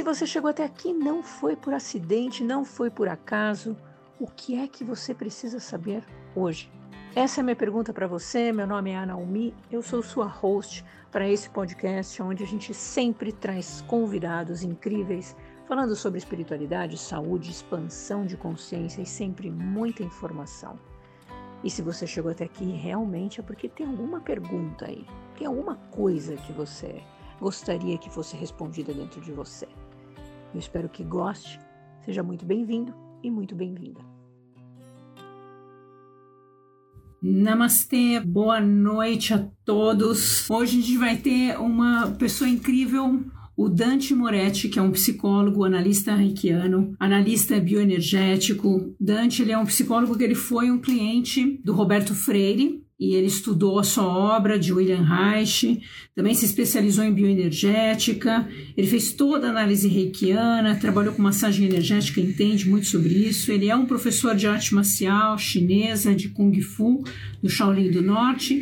se você chegou até aqui, não foi por acidente, não foi por acaso. O que é que você precisa saber hoje? Essa é a minha pergunta para você. Meu nome é Ana Almi, eu sou sua host para esse podcast, onde a gente sempre traz convidados incríveis falando sobre espiritualidade, saúde, expansão de consciência e sempre muita informação. E se você chegou até aqui, realmente é porque tem alguma pergunta aí, tem alguma coisa que você gostaria que fosse respondida dentro de você. Eu espero que goste. Seja muito bem-vindo e muito bem-vinda. Namastê, boa noite a todos. Hoje a gente vai ter uma pessoa incrível, o Dante Moretti, que é um psicólogo, analista reikiano, analista bioenergético. Dante ele é um psicólogo que ele foi um cliente do Roberto Freire, e ele estudou a sua obra de William Reich, também se especializou em bioenergética, ele fez toda a análise reikiana, trabalhou com massagem energética, entende muito sobre isso. Ele é um professor de arte marcial chinesa, de Kung Fu, do Shaolin do Norte,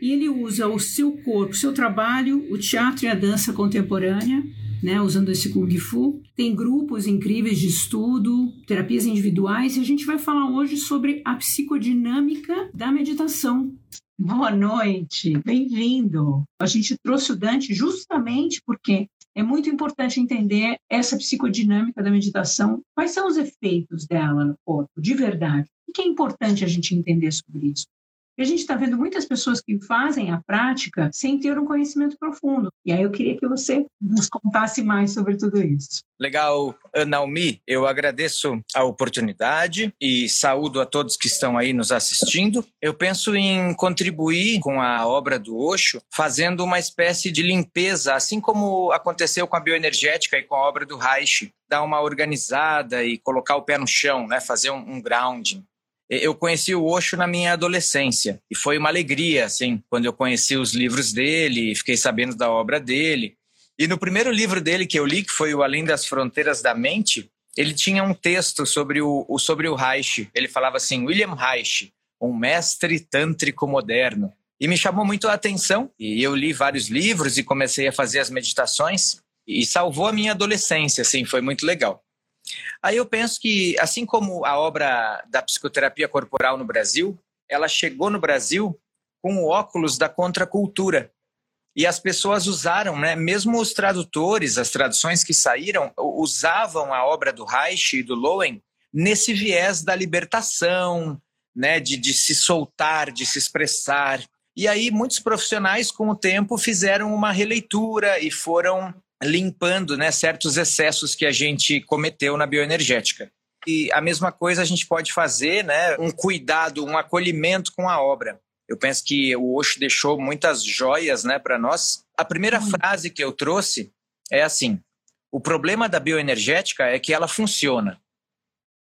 e ele usa o seu corpo, o seu trabalho, o teatro e a dança contemporânea né, usando esse Kung Fu. Tem grupos incríveis de estudo, terapias individuais, e a gente vai falar hoje sobre a psicodinâmica da meditação. Boa noite, bem-vindo. A gente trouxe o Dante justamente porque é muito importante entender essa psicodinâmica da meditação, quais são os efeitos dela no corpo, de verdade. O que é importante a gente entender sobre isso? E a gente está vendo muitas pessoas que fazem a prática sem ter um conhecimento profundo. E aí eu queria que você nos contasse mais sobre tudo isso. Legal, Naomi, eu agradeço a oportunidade e saúdo a todos que estão aí nos assistindo. Eu penso em contribuir com a obra do Osho, fazendo uma espécie de limpeza, assim como aconteceu com a bioenergética e com a obra do Reich, dar uma organizada e colocar o pé no chão, né? fazer um, um grounding. Eu conheci o Osho na minha adolescência e foi uma alegria, assim, quando eu conheci os livros dele, fiquei sabendo da obra dele. E no primeiro livro dele que eu li, que foi o Além das Fronteiras da Mente, ele tinha um texto sobre o, sobre o Reich. Ele falava assim: William Reich, um mestre tântrico moderno. E me chamou muito a atenção. E eu li vários livros e comecei a fazer as meditações. E salvou a minha adolescência, assim, foi muito legal. Aí eu penso que, assim como a obra da psicoterapia corporal no Brasil, ela chegou no Brasil com o óculos da contracultura. E as pessoas usaram, né, mesmo os tradutores, as traduções que saíram, usavam a obra do Reich e do Lowen nesse viés da libertação, né, de, de se soltar, de se expressar. E aí muitos profissionais, com o tempo, fizeram uma releitura e foram limpando né, certos excessos que a gente cometeu na bioenergética. E a mesma coisa a gente pode fazer, né, um cuidado, um acolhimento com a obra. Eu penso que o Osho deixou muitas joias né, para nós. A primeira hum. frase que eu trouxe é assim: o problema da bioenergética é que ela funciona.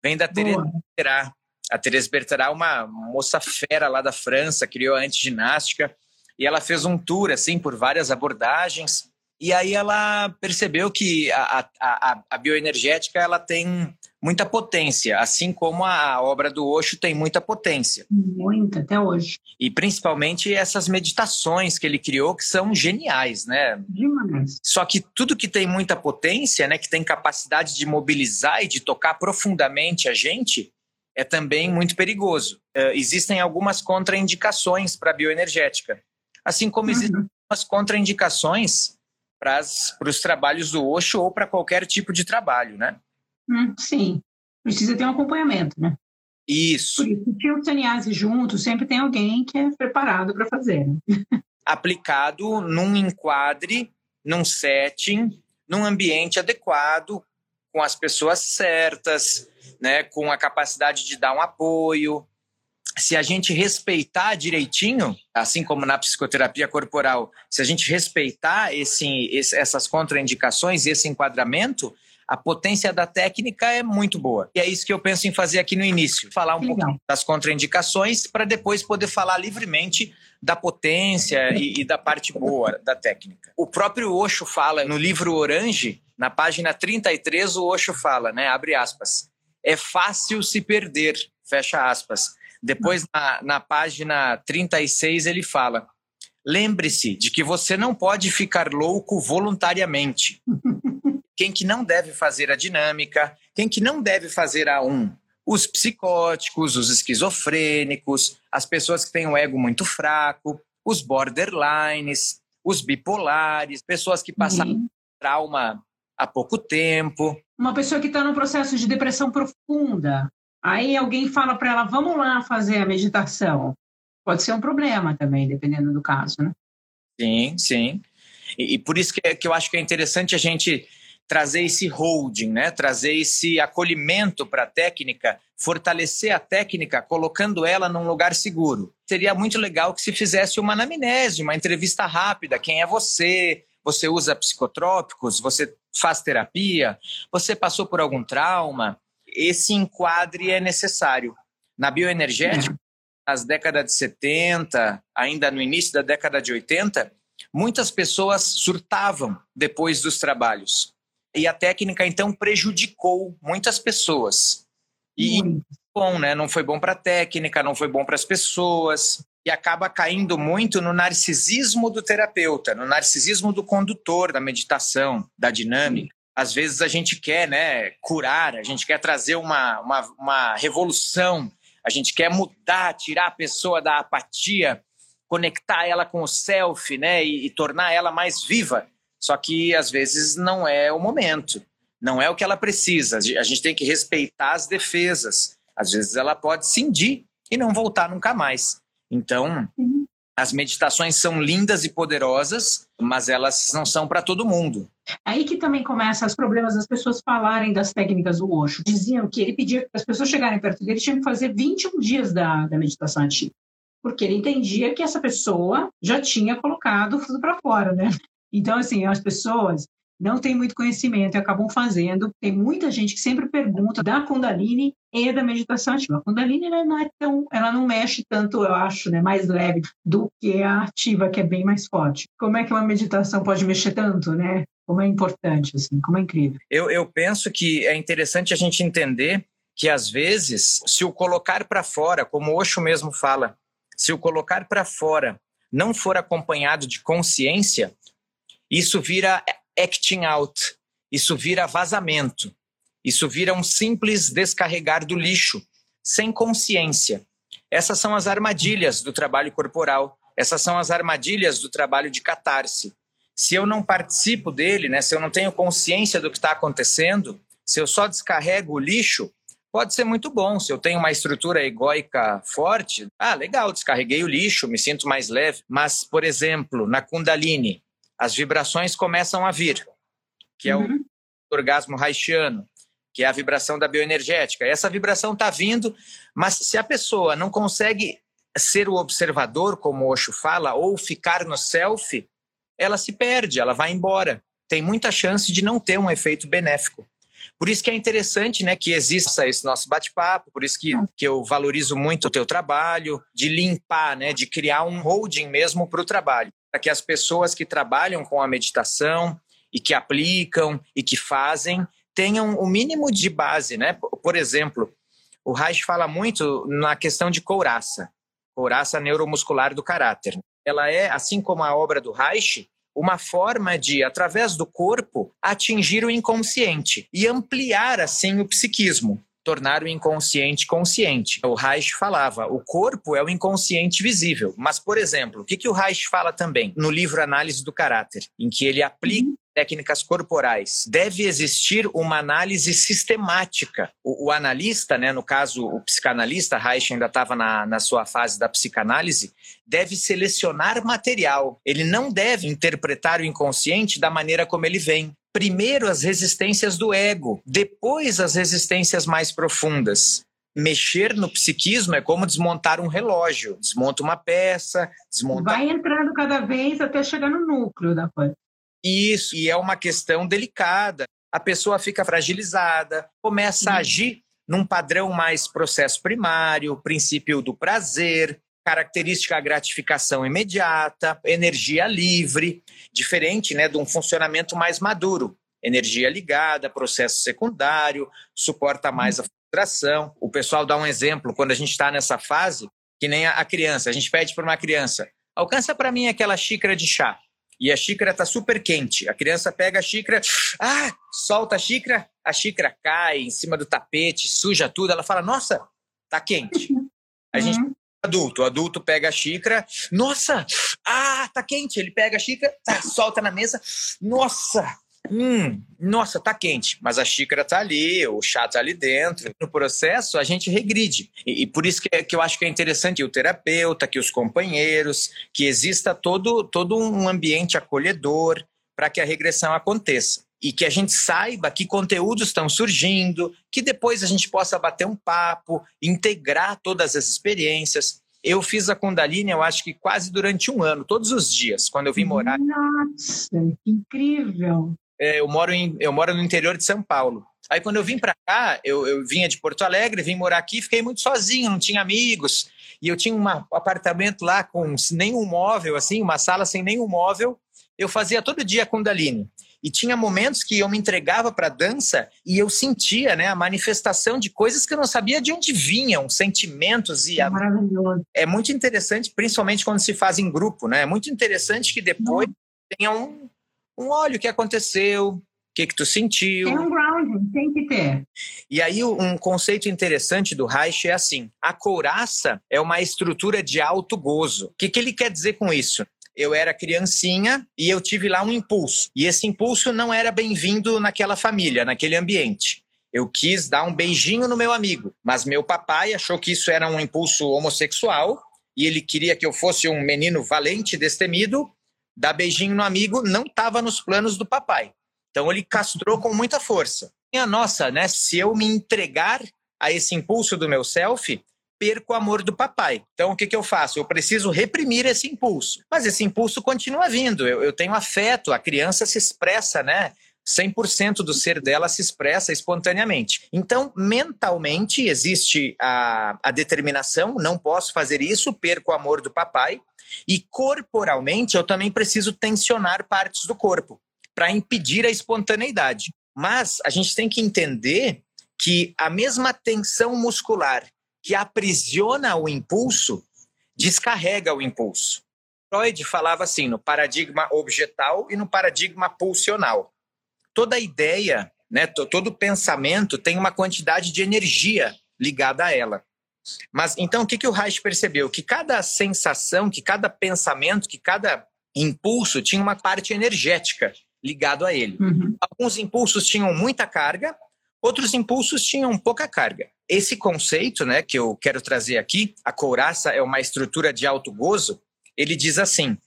Vem da Teresa Berterá. A Teresa Berterá, uma moça fera lá da França, criou a antiginástica e ela fez um tour assim por várias abordagens e aí ela percebeu que a, a, a, bioenergética ela tem muita potência, assim como a obra do Osho tem muita potência. Muita, até hoje. E principalmente essas meditações que ele criou, que são geniais, né? Demais. Só que tudo que tem muita potência, né, que tem capacidade de mobilizar e de tocar profundamente a gente, é também muito perigoso. Uh, existem algumas contraindicações para a bioenergética. Assim como uhum. existem algumas contraindicações para os trabalhos do Osho ou para qualquer tipo de trabalho, né? Hum, sim, precisa ter um acompanhamento, né? Isso. Por isso, se o sannyasi junto, sempre tem alguém que é preparado para fazer. Né? Aplicado num enquadre, num setting, num ambiente adequado, com as pessoas certas, né, com a capacidade de dar um apoio, se a gente respeitar direitinho, assim como na psicoterapia corporal, se a gente respeitar esse, esse, essas contraindicações, esse enquadramento, a potência da técnica é muito boa. E é isso que eu penso em fazer aqui no início. Falar um Legal. pouco das contraindicações para depois poder falar livremente da potência e, e, da parte boa da técnica. O próprio Osho fala no livro Orange, na página 33, o Osho fala, né, abre aspas, é fácil se perder, fecha aspas depois, na, na página 36, ele fala: lembre-se de que você não pode ficar louco voluntariamente. quem que não deve fazer a dinâmica, quem que não deve fazer a um. Os psicóticos, os esquizofrênicos, as pessoas que têm um ego muito fraco, os borderlines, os bipolares, pessoas que passaram uhum. trauma há pouco tempo. Uma pessoa que está no processo de depressão profunda, aí alguém fala para ela, vamos lá fazer a meditação. Pode ser um problema também, dependendo do caso, né? Sim, sim. E, e por isso que, é, que eu acho que é interessante a gente trazer esse holding, né? trazer esse acolhimento para a técnica, fortalecer a técnica, colocando ela num lugar seguro. Seria muito legal que se fizesse uma anamnese, uma entrevista rápida. Quem é você? Você usa psicotrópicos? Você faz terapia? Você passou por algum trauma? Esse enquadre é necessário. Na bioenergética, nas décadas de 70, ainda no início da década de 80, muitas pessoas surtavam depois dos trabalhos. E a técnica, então, prejudicou muitas pessoas. E hum. bom, né? Não foi bom para a técnica, não foi bom para as pessoas. E acaba caindo muito no narcisismo do terapeuta, no narcisismo do condutor da meditação, da dinâmica. Às vezes a gente quer né, curar, a gente quer trazer uma, uma, uma revolução, a gente quer mudar, tirar a pessoa da apatia, conectar ela com o self né, e, e tornar ela mais viva. Só que às vezes não é o momento, não é o que ela precisa. A gente tem que respeitar as defesas. Às vezes ela pode cindir e não voltar nunca mais. Então, uhum. As meditações são lindas e poderosas, mas elas não são para todo mundo. Aí que também começam os problemas das pessoas falarem das técnicas do Osho. Diziam que ele pedia que as pessoas chegarem perto dele tinham que fazer 21 dias da, da meditação antiga. Porque ele entendia que essa pessoa já tinha colocado tudo para fora, né? Então, assim, as pessoas não têm muito conhecimento e acabam fazendo. Tem muita gente que sempre pergunta da Kundalini e da meditação ativa. A Kundalini ela não é tão, ela não mexe tanto, eu acho, né, mais leve do que a ativa, que é bem mais forte. Como é que uma meditação pode mexer tanto, né? Como é importante, assim, como é incrível. Eu, eu penso que é interessante a gente entender que às vezes, se o colocar para fora, como Osho mesmo fala, se o colocar para fora não for acompanhado de consciência, isso vira acting out, isso vira vazamento, isso vira um simples descarregar do lixo, sem consciência. Essas são as armadilhas do trabalho corporal, essas são as armadilhas do trabalho de catarse. Se eu não participo dele, né, se eu não tenho consciência do que está acontecendo, se eu só descarrego o lixo, pode ser muito bom. Se eu tenho uma estrutura egóica forte, ah, legal, descarreguei o lixo, me sinto mais leve. Mas, por exemplo, na Kundalini, as vibrações começam a vir, que é uhum. o orgasmo haitiano, que é a vibração da bioenergética. Essa vibração está vindo, mas se a pessoa não consegue ser o observador, como o Osho fala, ou ficar no self, ela se perde, ela vai embora. Tem muita chance de não ter um efeito benéfico. Por isso que é interessante né, que exista esse nosso bate-papo, por isso que, que eu valorizo muito o teu trabalho, de limpar, né, de criar um holding mesmo para o trabalho para que as pessoas que trabalham com a meditação e que aplicam e que fazem tenham o mínimo de base, né? Por exemplo, o Reich fala muito na questão de couraça, couraça neuromuscular do caráter. Ela é, assim como a obra do Reich, uma forma de, através do corpo, atingir o inconsciente e ampliar assim o psiquismo tornar o inconsciente consciente. O Reich falava, o corpo é o inconsciente visível. Mas, por exemplo, o que, que o Reich fala também no livro Análise do Caráter, em que ele aplica uhum. técnicas corporais. Deve existir uma análise sistemática. O, o, analista, né, no caso o psicanalista, Reich ainda estava na, na sua fase da psicanálise, deve selecionar material. Ele não deve interpretar o inconsciente da maneira como ele vem primeiro as resistências do ego, depois as resistências mais profundas. Mexer no psiquismo é como desmontar um relógio. Desmonta uma peça, desmonta. Vai entrando cada vez até chegar no núcleo da coisa. Isso, e é uma questão delicada. A pessoa fica fragilizada, começa a agir num padrão mais processo primário, princípio do prazer, característica gratificação imediata, energia livre, diferente né, de um funcionamento mais maduro. Energia ligada, processo secundário, suporta mais a frustração. O pessoal dá um exemplo, quando a gente está nessa fase, que nem a criança, a gente pede para uma criança, alcança para mim aquela xícara de chá. e a xícara está super quente. A criança pega a xícara, ah, solta a xícara, a xícara cai em cima do tapete, suja tudo. Ela fala: Nossa, tá quente. A gente uhum. Adulto, o adulto pega a xícara, nossa, ah, tá quente. Ele pega a xícara, tá, solta na mesa, nossa, Hum, nossa, tá quente, mas a xícara tá ali, o chá tá ali dentro. No processo, a gente regride. E, e por isso que, é, que eu acho que é interessante o terapeuta, que os companheiros, que exista todo, todo um ambiente acolhedor para que a regressão aconteça. E que a gente saiba que conteúdos estão surgindo, que depois a gente possa bater um papo, integrar todas as experiências. Eu fiz a Kundalini, eu acho que quase durante um ano, todos os dias, quando eu vim morar. Nossa, que incrível! é, eu, moro em, eu moro no interior de São Paulo. Aí quando eu vim para cá, eu, eu vinha de Porto Alegre, vim morar aqui, fiquei muito sozinho, não tinha amigos. E eu tinha um apartamento lá com nenhum móvel, assim, uma sala sem nenhum móvel. Eu fazia todo dia Kundalini. E tinha momentos que eu me entregava para dança e eu sentia né, a manifestação de coisas que eu não sabia de onde vinham, sentimentos. e a... Maravilhoso. É muito interessante, principalmente quando se faz em grupo, né? É muito interessante que depois não. tenha um, um olha o que aconteceu, o que, que tu sentiu. Tem um grounding, tem que ter. E aí, um conceito interessante do Reich é assim: a couraça é uma estrutura de alto gozo. O que, que ele quer dizer com isso? Eu era criancinha e eu tive lá um impulso. E esse impulso não era bem-vindo naquela família, naquele ambiente. Eu quis dar um beijinho no meu amigo, mas meu papai achou que isso era um impulso homossexual e ele queria que eu fosse um menino valente, destemido, dar beijinho no amigo não estava nos planos do papai. Então ele castrou com muita força. E a nossa, né? Se eu me entregar a esse impulso do meu self, perco o amor do papai. Então o que, que eu faço? Eu preciso reprimir esse impulso. Mas esse impulso continua vindo. Eu, eu tenho afeto, a criança se expressa, né? 100% do ser dela se expressa espontaneamente. Então, mentalmente, existe a, a determinação: não posso fazer isso, perco o amor do papai. E corporalmente, eu também preciso tensionar partes do corpo para impedir a espontaneidade. Mas a gente tem que entender que a mesma tensão muscular que aprisiona o impulso descarrega o impulso. Freud falava assim no paradigma objetal e no paradigma pulsional. Toda ideia, né, todo pensamento tem uma quantidade de energia ligada a ela. Mas então o que, que o Reich percebeu? Que cada sensação, que cada pensamento, que cada impulso tinha uma parte energética ligado a ele. Uhum. Alguns impulsos tinham muita carga, outros impulsos tinham pouca carga. Esse conceito, né, que eu quero trazer aqui, a couraça é uma estrutura de alto gozo, ele diz assim: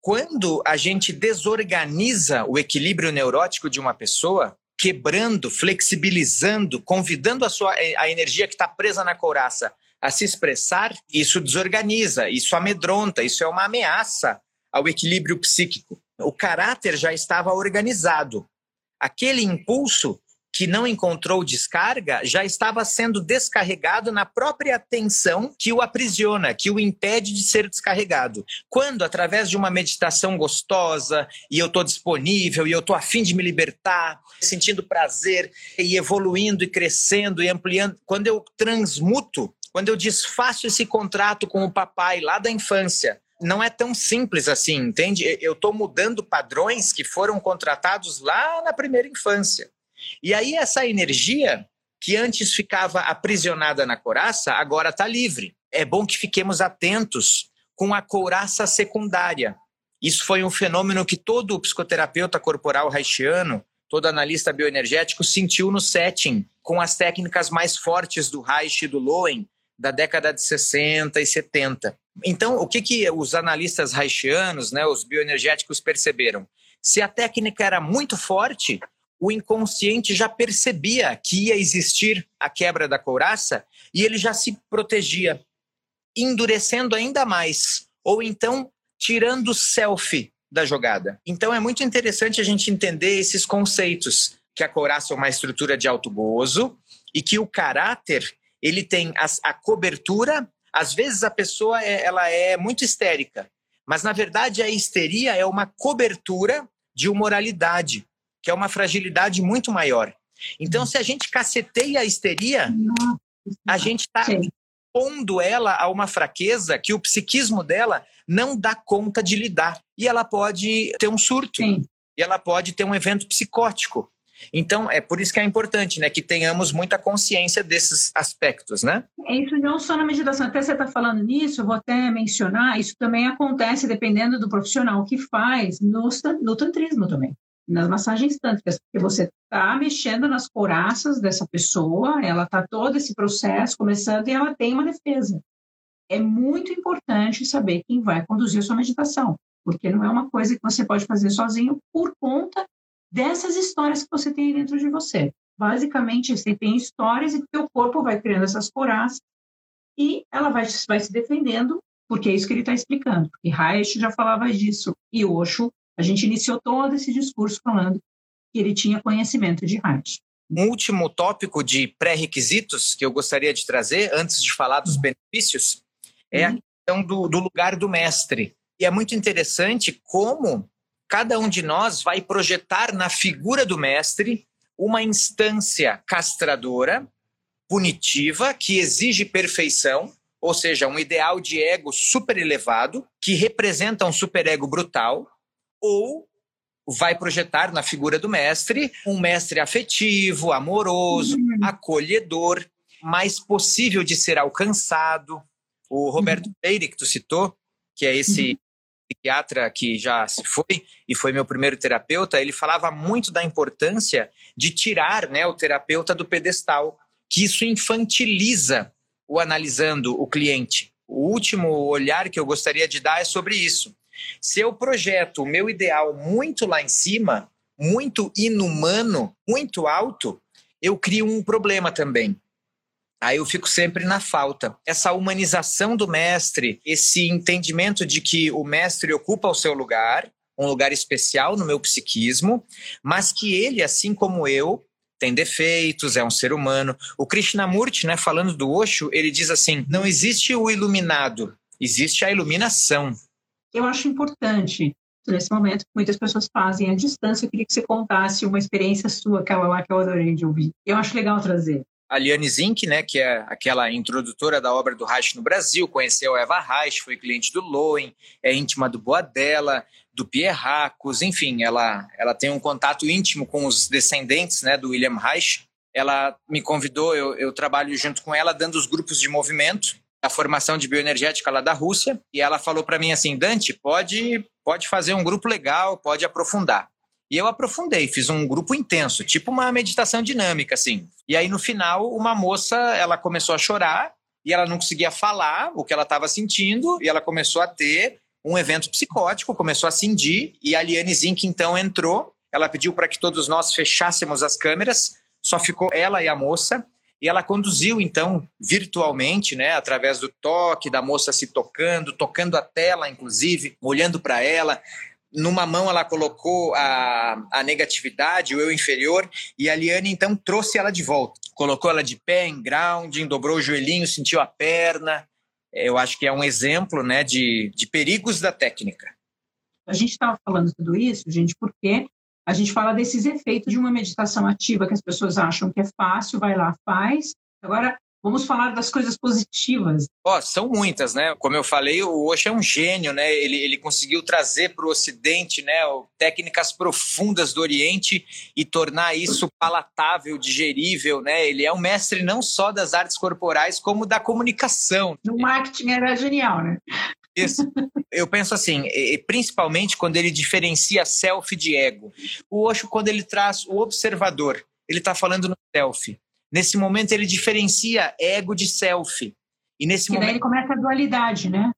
quando a gente desorganiza o equilíbrio neurótico de uma pessoa, quebrando, flexibilizando, convidando a sua a energia que está presa na couraça a se expressar, isso desorganiza, isso amedronta, isso é uma ameaça ao equilíbrio psíquico. O caráter já estava organizado. Aquele impulso que não encontrou descarga já estava sendo descarregado na própria tensão que o aprisiona, que o impede de ser descarregado. Quando, através de uma meditação gostosa, e eu estou disponível, e eu estou afim de me libertar, sentindo prazer, e evoluindo, e crescendo, e ampliando, quando eu transmuto, quando eu desfaço esse contrato com o papai lá da infância, não é tão simples assim, entende? Eu estou mudando padrões que foram contratados lá na primeira infância. E aí essa energia que antes ficava aprisionada na couraça, agora está livre. É bom que fiquemos atentos com a couraça secundária. Isso foi um fenômeno que todo psicoterapeuta corporal haitiano, todo analista bioenergético sentiu no setting, com as técnicas mais fortes do Reich e do Lowen, da década de 60 e 70. Então, o que, que os analistas haitianos, né, os bioenergéticos, perceberam? Se a técnica era muito forte, o inconsciente já percebia que ia existir a quebra da couraça e ele já se protegia, endurecendo ainda mais, ou então tirando o selfie da jogada. Então é muito interessante a gente entender esses conceitos, que a couraça é uma estrutura de alto gozo e que o caráter, ele tem a, a cobertura, às vezes a pessoa é, ela é muito histérica, mas na verdade a histeria é uma cobertura de humoralidade que é uma fragilidade muito maior. Então, se a gente caceteia a histeria, a gente está expondo ela a uma fraqueza que o psiquismo dela não dá conta de lidar. E ela pode ter um surto. Sim. E ela pode ter um evento psicótico. Então, é por isso que é importante, né, que tenhamos muita consciência desses aspectos, né? Isso não só na meditação, até você está falando nisso, eu vou até mencionar, isso também acontece dependendo do profissional que faz no, no tantrismo também, nas massagens tântricas, porque você está mexendo nas coraças dessa pessoa, ela está todo esse processo começando e ela tem uma defesa. É muito importante saber quem vai conduzir a sua meditação, porque não é uma coisa que você pode fazer sozinho por conta dessas histórias que você tem dentro de você. Basicamente, você tem histórias e teu corpo vai criando essas coraças e ela vai, vai se defendendo, porque é isso que ele está explicando. Porque Reich já falava disso e Osho, a gente iniciou todo esse discurso falando que ele tinha conhecimento de Reich. Um último tópico de pré-requisitos que eu gostaria de trazer, antes de falar dos benefícios, é a uhum. questão do, do lugar do mestre. E é muito interessante como cada um de nós vai projetar na figura do mestre uma instância castradora, punitiva, que exige perfeição, ou seja, um ideal de ego super elevado, que representa um superego brutal, ou vai projetar na figura do mestre um mestre afetivo, amoroso, uhum. acolhedor, mais possível de ser alcançado. O Roberto uhum. Freire, que tu citou, que é esse uhum psiquiatra que já se foi e foi meu primeiro terapeuta, ele falava muito da importância de tirar né, o terapeuta do pedestal, que isso infantiliza o analisando o cliente. O último olhar que eu gostaria de dar é sobre isso. Se eu projeto o meu ideal muito lá em cima, muito inumano, muito alto, eu crio um problema também. Aí eu fico sempre na falta. Essa humanização do mestre, esse entendimento de que o mestre ocupa o seu lugar, um lugar especial no meu psiquismo, mas que ele, assim como eu, tem defeitos, é um ser humano. O Krishnamurti, né, falando do Osho, ele diz assim: não existe o iluminado, existe a iluminação. Eu acho importante nesse momento muitas pessoas fazem à distância. Eu queria que você contasse uma experiência sua, aquela lá que eu adorei de ouvir. Eu acho legal trazer a Liane Zink, né, que é aquela introdutora da obra do Reich no Brasil, conheceu Eva Reich, foi cliente do Lowen, é íntima do Boadella, do Pierre Racos, enfim, ela, ela tem um contato íntimo com os descendentes né, do William Reich. Ela me convidou, eu, eu trabalho junto com ela, dando os grupos de movimento, a formação de bioenergética lá da Rússia, e ela falou para mim assim, Dante, pode, pode fazer um grupo legal, pode aprofundar. E eu aprofundei, fiz um grupo intenso, tipo uma meditação dinâmica, assim. E aí, no final, uma moça, ela começou a chorar e ela não conseguia falar o que ela estava sentindo e ela começou a ter um evento psicótico, começou a cindir e a Liane Zink, então, entrou. Ela pediu para que todos nós fechássemos as câmeras, só ficou ela e a moça. E ela conduziu, então, virtualmente, né, através do toque, da moça se tocando, tocando a tela, inclusive, olhando para ela, numa mão ela colocou a, a negatividade, o eu inferior, e a Liane então trouxe ela de volta. Colocou ela de pé em grounding, dobrou o joelhinho, sentiu a perna. Eu acho que é um exemplo né, de, de perigos da técnica. A gente estava falando tudo isso, gente, porque a gente fala desses efeitos de uma meditação ativa que as pessoas acham que é fácil, vai lá, faz. Agora, Vamos falar das coisas positivas. Oh, são muitas, né? Como eu falei, o Osho é um gênio, né? Ele, ele conseguiu trazer para o Ocidente né, técnicas profundas do Oriente e tornar isso palatável, digerível, né? Ele é um mestre não só das artes corporais, como da comunicação. No marketing era genial, né? Isso. Eu penso assim, principalmente quando ele diferencia self de ego. O Osho, quando ele traz o observador, ele está falando no self. Nesse momento ele diferencia ego de self. E nesse momento daí ele começa a dualidade, né?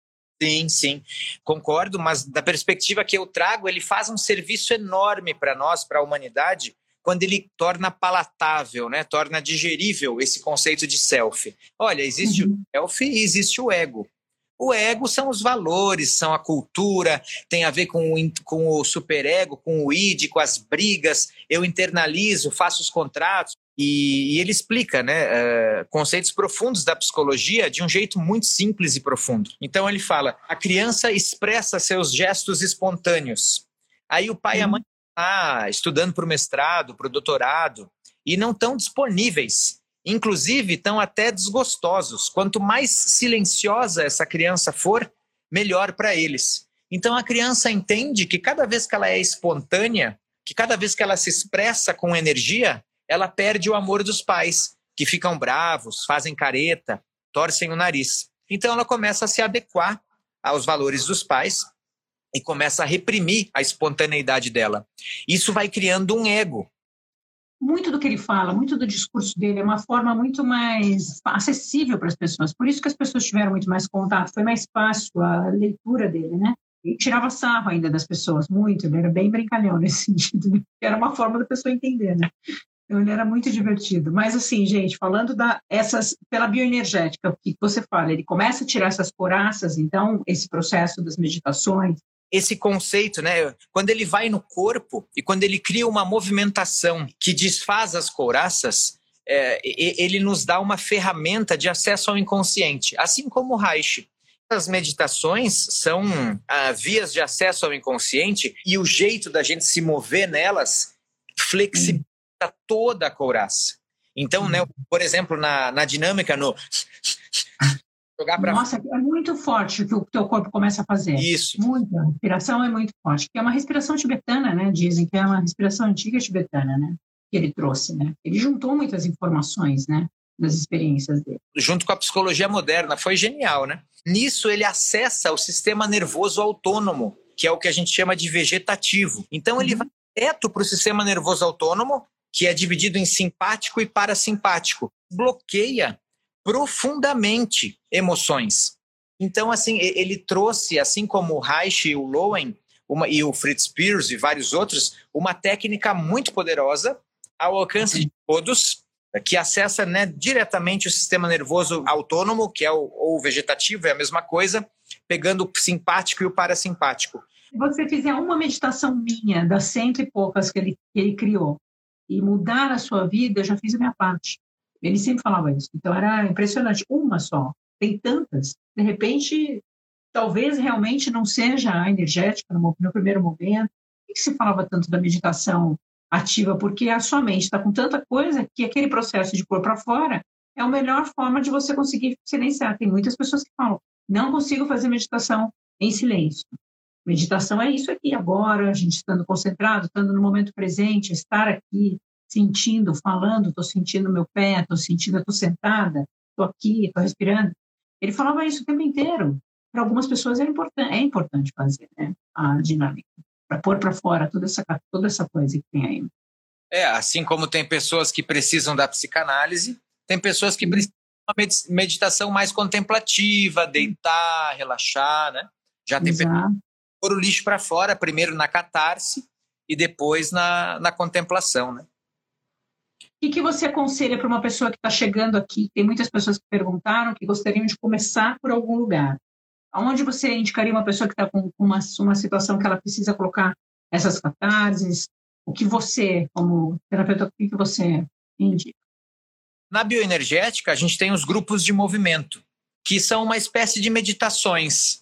Sim, sim, concordo, mas da perspectiva que eu trago, ele faz um serviço enorme para nós, para a humanidade, quando ele torna palatável, né? torna digerível esse conceito de self. Olha, existe uhum. o self e existe o ego. O ego são os valores, são a cultura, tem a ver com o, com o superego, com o id, com as brigas. Eu internalizo, faço os contratos. E, e ele explica né, uh, conceitos profundos da psicologia de um jeito muito simples e profundo. Então ele fala: a criança expressa seus gestos espontâneos. Aí o pai uhum. e a mãe estão estudando para o mestrado, para o doutorado, e não estão disponíveis. inclusive estão até desgostosos. Quanto mais silenciosa essa criança for, melhor para eles. Então a criança entende que cada vez que ela é espontânea, que cada vez que ela se expressa com energia, ela perde o amor dos pais, que ficam bravos, fazem careta, torcem o nariz. Então ela começa a se adequar aos valores dos pais e começa a reprimir a espontaneidade dela. Isso vai criando um ego. Muito do que ele fala, muito do discurso dele é uma forma muito mais acessível para as pessoas. Por isso que as pessoas tiveram muito mais contato, foi mais fácil a leitura dele, né? E tirava sarro ainda das pessoas, muito. Ele era bem brincalhão nesse sentido. Era uma forma da pessoa entender, né? Ele era muito divertido. Mas, assim, gente, falando da essas pela bioenergética, o que você fala, ele começa a tirar essas coraças, então, esse processo das meditações. Esse conceito, né? Quando ele vai no corpo e quando ele cria uma movimentação que desfaz as couraças, é, ele nos dá uma ferramenta de acesso ao inconsciente, assim como o Reich. As meditações são ah, vias de acesso ao inconsciente e o jeito da gente se mover nelas flexibiliza toda a couraça. Então, né, por exemplo, na, na dinâmica, no jogar para Nossa, é muito forte o que o teu corpo começa a fazer. Isso. Muita. A respiração é muito forte. Que é uma respiração tibetana, né? Dizem que é uma respiração antiga tibetana, né? Que ele trouxe, né? Ele juntou muitas informações, né? Das experiências dele. Junto com a psicologia moderna, foi genial, né? Nisso ele acessa o sistema nervoso autônomo, que é o que a gente chama de vegetativo. Então ele uhum. vai direto para o sistema nervoso autônomo que é dividido em simpático e parasimpático, bloqueia profundamente emoções. Então, assim, ele trouxe, assim como o Reich e o Lowen, uma, e o Fritz Spears e vários outros, uma técnica muito poderosa ao alcance de todos, que acessa né, diretamente o sistema nervoso autônomo, que é o ou vegetativo, é a mesma coisa, pegando o simpático e o parasimpático. Se você fizer uma meditação minha, das cento e poucas que ele, que ele criou, e mudar a sua vida, eu já fiz a minha parte. Ele sempre falava isso. Então era impressionante. Uma só. Tem tantas. De repente, talvez realmente não seja a energética no, no primeiro momento. Por que se falava tanto da meditação ativa? Porque a sua mente está com tanta coisa que aquele processo de pôr para fora é a melhor forma de você conseguir silenciar. Tem muitas pessoas que falam, não consigo fazer meditação em silêncio. Meditação é isso aqui agora, a gente estando concentrado, estando no momento presente, estar aqui, sentindo, falando, estou sentindo meu pé, estou sentindo, estou sentada, estou aqui, estou respirando. Ele falava isso o tempo inteiro. Para algumas pessoas é importante, é importante fazer né, a dinâmica, para pôr para fora toda essa, toda essa coisa que tem aí. É, assim como tem pessoas que precisam da psicanálise, tem pessoas que precisam de uma meditação mais contemplativa, deitar, relaxar, né? Já tem Exato pôr o lixo para fora, primeiro na catarse e depois na, na contemplação, né? O que, que você aconselha para uma pessoa que está chegando aqui? Tem muitas pessoas que perguntaram que gostariam de começar por algum lugar. Aonde você indicaria uma pessoa que está com uma, uma situação que ela precisa colocar essas catarses? O que você, como terapeuta, o que, que você indica? Na bioenergética, a gente tem os grupos de movimento, que são uma espécie de meditações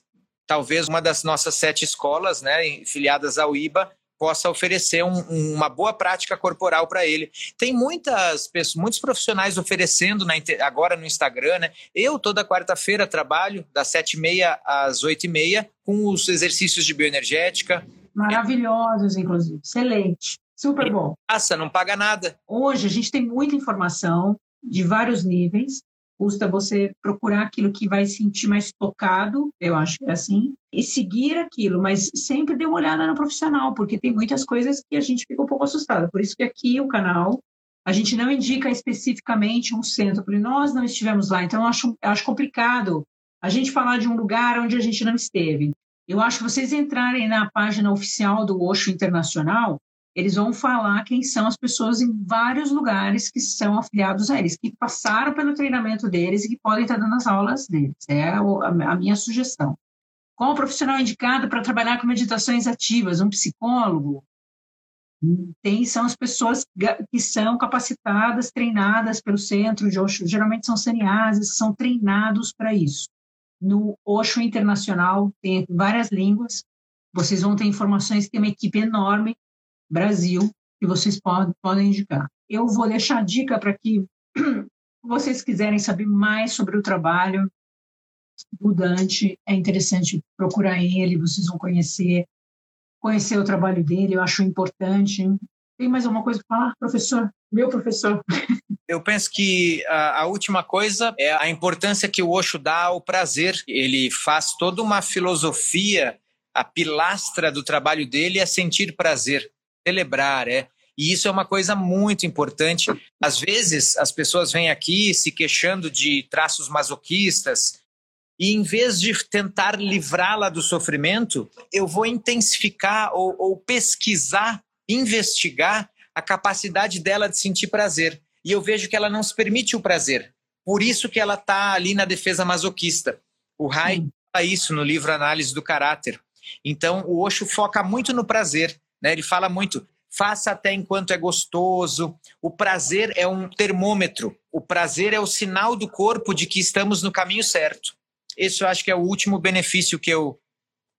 talvez uma das nossas sete escolas, né, filiadas ao IBA, possa oferecer um, uma boa prática corporal para ele. Tem muitas pessoas, muitos profissionais oferecendo na, agora no Instagram, né? Eu toda quarta-feira trabalho das sete e meia às oito e meia com os exercícios de bioenergética. Maravilhosos, inclusive. Excelente. Super bom. Passa, não paga nada. Hoje a gente tem muita informação de vários níveis custa você procurar aquilo que vai sentir mais tocado, eu acho que é assim, e seguir aquilo, mas sempre dê uma olhada no profissional, porque tem muitas coisas que a gente fica um pouco assustada. Por isso que aqui o canal a gente não indica especificamente um centro, porque nós não estivemos lá, então eu acho, eu acho complicado a gente falar de um lugar onde a gente não esteve. Eu acho que vocês entrarem na página oficial do Osho Internacional, eles vão falar quem são as pessoas em vários lugares que são afiliados a eles, que passaram pelo treinamento deles e que podem estar dando as aulas deles. É a minha sugestão. Qual o profissional indicado para trabalhar com meditações ativas? Um psicólogo? Tem, são as pessoas que são capacitadas, treinadas pelo centro de Osho, geralmente são saniases, são treinados para isso. No Osho Internacional tem várias línguas, vocês vão ter informações, tem uma equipe enorme Brasil que vocês podem, podem indicar. Eu vou deixar dica para que vocês quiserem saber mais sobre o trabalho do Dante, é interessante procurar ele, vocês vão conhecer, conhecer o trabalho dele, eu acho importante. Tem mais alguma coisa para falar, professor? Meu professor. Eu penso que a, a, última coisa é a importância que o Osho dá ao prazer. Ele faz toda uma filosofia, a pilastra do trabalho dele é sentir prazer, celebrar, é. E isso é uma coisa muito importante. Às vezes, as pessoas vêm aqui se queixando de traços masoquistas, e em vez de tentar livrá-la do sofrimento, eu vou intensificar ou, ou pesquisar, investigar a capacidade dela de sentir prazer e eu vejo que ela não se permite o prazer. Por isso que ela está ali na defesa masoquista. O Rai fala isso no livro Análise do Caráter. Então, o Osho foca muito no prazer. Né? Ele fala muito, faça até enquanto é gostoso. O prazer é um termômetro. O prazer é o sinal do corpo de que estamos no caminho certo. Esse eu acho que é o último benefício que eu,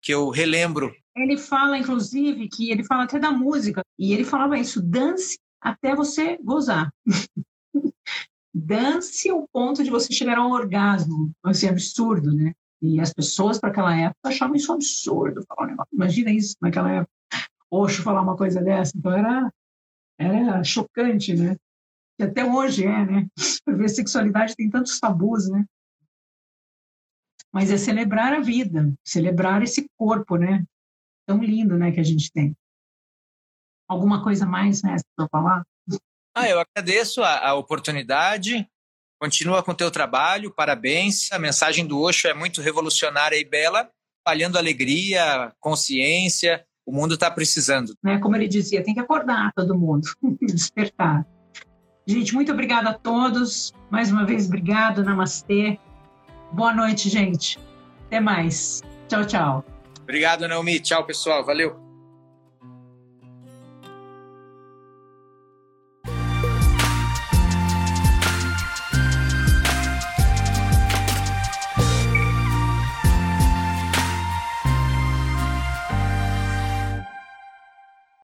que eu relembro. Ele fala, inclusive, que ele fala até da música, e ele falava isso: dance até você gozar. Dance ao ponto de você chegar ao orgasmo. Assim, absurdo, né? E as pessoas, para aquela época, achavam isso absurdo. Imagina isso naquela época. Oxo falar uma coisa dessa. Então era, era chocante, né? E até hoje é, né? Para ver sexualidade tem tantos tabus, né? Mas é celebrar a vida, celebrar esse corpo, né? Tão lindo, né, que a gente tem. Alguma coisa mais, mestre, para falar? Ah, eu agradeço a, a oportunidade. Continua com o teu trabalho, parabéns. A mensagem do Osho é muito revolucionária e bela, espalhando alegria, consciência. O mundo está precisando. Né? Como ele dizia, tem que acordar todo mundo, despertar. Gente, muito obrigada a todos. Mais uma vez, obrigado. Namastê. Boa noite, gente. Até mais. Tchau, tchau. Obrigado, Naomi. Tchau, pessoal. Valeu.